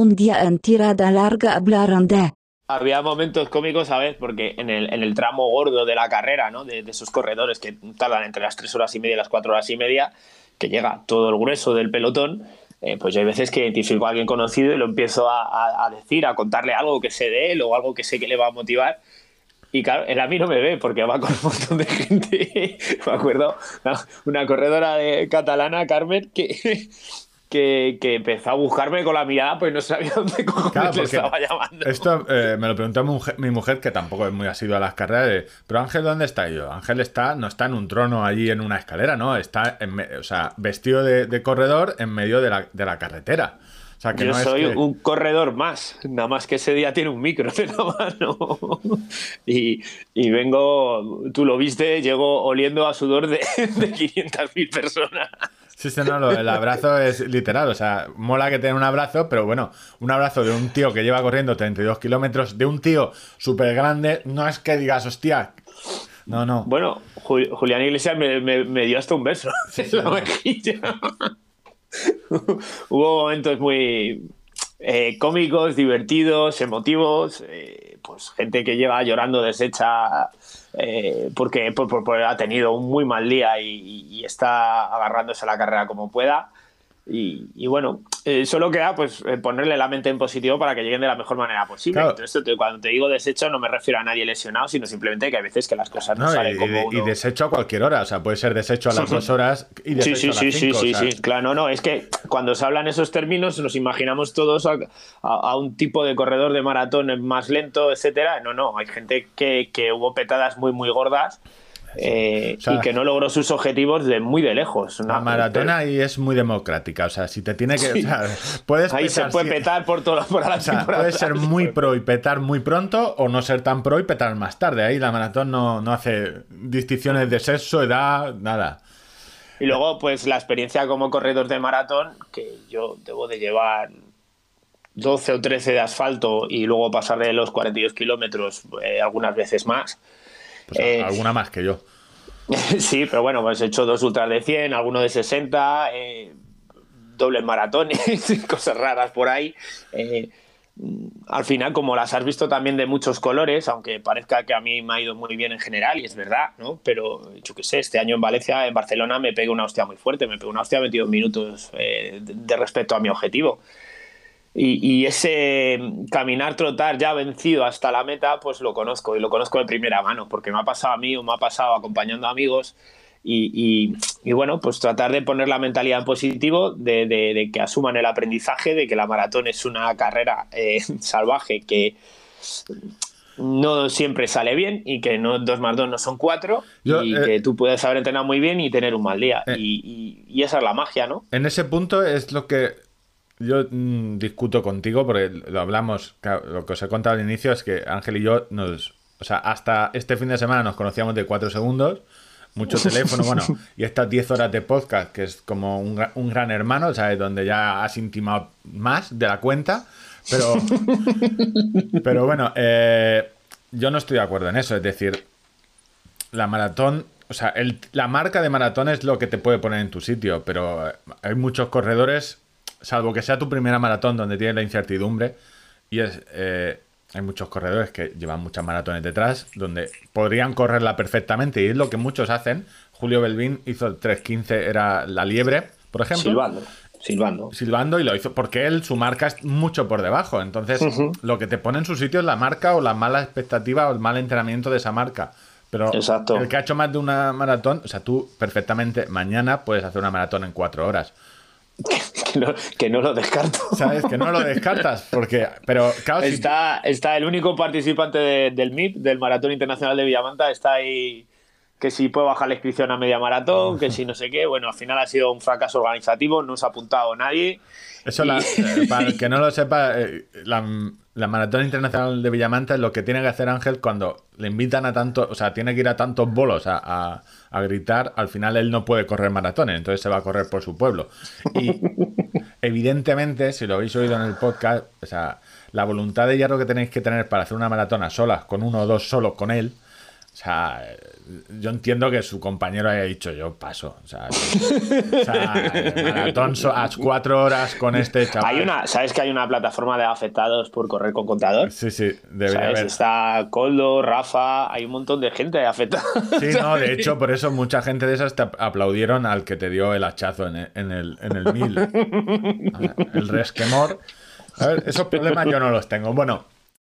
un día en tirada larga hablaron de había momentos cómicos, ¿sabes? Porque en el, en el tramo gordo de la carrera, ¿no? De, de, esos corredores que tardan entre las tres horas y media y las cuatro horas y media, que llega todo el grueso del pelotón, eh, pues hay veces que identifico a alguien conocido y lo empiezo a, a, a, decir, a contarle algo que sé de él o algo que sé que le va a motivar. Y claro, él a mí no me ve porque va con un montón de gente. me acuerdo, una corredora de catalana, Carmen, que, que, que, empezó a buscarme con la mirada, pues no sabía dónde claro, le estaba llamando. Esto eh, me lo preguntó mi mujer, que tampoco es muy asiduo a las carreras, de, pero Ángel, ¿dónde está yo? Ángel está, no está en un trono allí en una escalera, no, está en, o sea, vestido de, de, corredor en medio de la, de la carretera. O sea, que yo no soy es que... un corredor más, nada más que ese día tiene un micro en la mano. Y, y vengo, tú lo viste, llego oliendo a sudor de, de 500.000 personas. Sí, sí, no, lo, el abrazo es literal, o sea, mola que tenga un abrazo, pero bueno, un abrazo de un tío que lleva corriendo 32 kilómetros, de un tío súper grande, no es que digas, hostia, no, no. Bueno, Julián Iglesias me, me, me dio hasta un beso sí, en la mejilla. Hubo momentos muy eh, cómicos, divertidos, emotivos, eh, pues gente que lleva llorando deshecha eh, porque por, por, por, ha tenido un muy mal día y, y, está agarrándose a la carrera como pueda. Y, y bueno, eh, solo queda pues eh, ponerle la mente en positivo para que lleguen de la mejor manera posible. Claro. Entonces, te, cuando te digo desecho, no me refiero a nadie lesionado, sino simplemente que hay veces que las cosas no, no salen y, como uno... Y desecho a cualquier hora, o sea, puede ser desecho a las dos horas y desecho sí, sí, a las sí, cinco, sí, o sea... sí, sí, claro, no, no, es que cuando se hablan esos términos nos imaginamos todos a, a, a, un tipo de corredor de maratón más lento, etcétera. No, no, hay gente que, que hubo petadas muy, muy gordas eh, o sea, y que no logró sus objetivos de muy de lejos. La maratona ahí es muy democrática, o sea, si te tiene que... Sí. O sea, puedes ahí se puede petar por todo por o sea, puedes ser muy pro y petar muy pronto o no ser tan pro y petar más tarde. Ahí la maratón no, no hace distinciones de sexo, edad, nada. Y luego, pues la experiencia como corredor de maratón, que yo debo de llevar 12 o 13 de asfalto y luego pasar de los 42 kilómetros eh, algunas veces más. Pues eh, alguna más que yo. sí, pero bueno, pues he hecho dos ultras de 100, alguno de 60, eh, dobles maratones, cosas raras por ahí. Eh, al final, como las has visto también de muchos colores, aunque parezca que a mí me ha ido muy bien en general, y es verdad, ¿no? Pero yo qué sé, este año en Valencia, en Barcelona, me pegué una hostia muy fuerte, me pegué una hostia 22 minutos eh, de, de respecto a mi objetivo. Y, y, ese caminar, trotar ya vencido hasta la meta, pues lo conozco y lo conozco de primera mano, porque me ha pasado a mí o me ha pasado acompañando a amigos. Y, y, y bueno, pues tratar de poner la mentalidad en positivo, de, de, de, que asuman el aprendizaje, de que la maratón es una carrera eh, salvaje que no siempre sale bien y que no dos más dos no son cuatro Yo, y eh, que tú puedes saber entrenar muy bien y tener un mal día. Eh, y, y esa es la magia, ¿no? En ese punto es lo que yo mmm, discuto contigo porque lo hablamos, lo que os he contado al inicio es que Ángel y yo nos, o sea, hasta este fin de semana nos conocíamos de cuatro segundos, mucho teléfono, bueno, y estas 10 horas de podcast, que es como un, un gran hermano, ¿sabes? Donde ya has intimado más de la cuenta, pero, pero bueno, eh, yo no estoy de acuerdo en eso, es decir, la maratón o sea, el, la marca de maratón es lo que te puede poner en tu sitio, pero hay muchos corredores salvo que sea tu primera maratón donde tienes la incertidumbre, y es, eh, hay muchos corredores que llevan muchas maratones detrás, donde podrían correrla perfectamente, y es lo que muchos hacen. Julio Belvin hizo el 3.15, era la liebre, por ejemplo. Silbando. Silbando. Silbando y lo hizo porque él, su marca es mucho por debajo. Entonces, uh -huh. lo que te pone en su sitio es la marca o la mala expectativa o el mal entrenamiento de esa marca. Pero Exacto. el que ha hecho más de una maratón, o sea, tú perfectamente mañana puedes hacer una maratón en cuatro horas. que, no, que no lo descarto. ¿Sabes? Que no lo descartas, porque. Pero, claro, está, si... está el único participante de, del MIP, del Maratón Internacional de Villamanta, está ahí. Que si puede bajar la inscripción a media maratón, que si no sé qué. Bueno, al final ha sido un fracaso organizativo, no se ha apuntado nadie. Eso, y... la, eh, para el que no lo sepa, eh, la, la, Maratón Internacional de Villamanta es lo que tiene que hacer Ángel cuando le invitan a tanto, o sea, tiene que ir a tantos bolos a, a, a, gritar, al final él no puede correr maratones, entonces se va a correr por su pueblo. Y evidentemente, si lo habéis oído en el podcast, o sea, la voluntad de hierro que tenéis que tener para hacer una maratón a solas, con uno o dos solos con él, O sea, yo entiendo que su compañero haya dicho yo paso. O sea, o sea, maratón so- a cuatro horas con este chaval. Hay una, ¿Sabes que hay una plataforma de afectados por correr con contador? Sí, sí, debería ¿Sabes? haber. Está Coldo, Rafa, hay un montón de gente afectada. Sí, no, de hecho, por eso mucha gente de esas te aplaudieron al que te dio el hachazo en el, en el, en el mil. El resquemor. A ver, esos problemas yo no los tengo. Bueno,